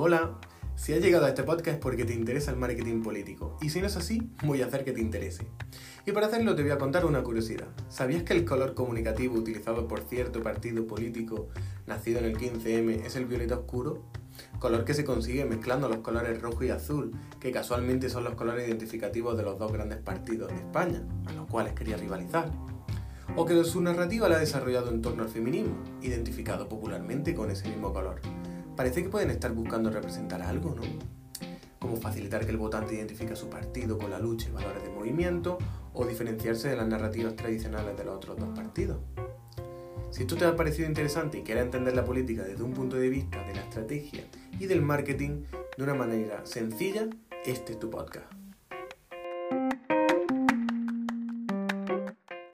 Hola, si has llegado a este podcast es porque te interesa el marketing político, y si no es así, voy a hacer que te interese. Y para hacerlo te voy a contar una curiosidad. ¿Sabías que el color comunicativo utilizado por cierto partido político nacido en el 15M es el violeta oscuro? Color que se consigue mezclando los colores rojo y azul, que casualmente son los colores identificativos de los dos grandes partidos de España, a los cuales quería rivalizar o que su narrativa la ha desarrollado en torno al feminismo, identificado popularmente con ese mismo color. Parece que pueden estar buscando representar algo, ¿no? Como facilitar que el votante identifique a su partido con la lucha y valores de movimiento, o diferenciarse de las narrativas tradicionales de los otros dos partidos. Si esto te ha parecido interesante y quieres entender la política desde un punto de vista de la estrategia y del marketing de una manera sencilla, este es tu podcast.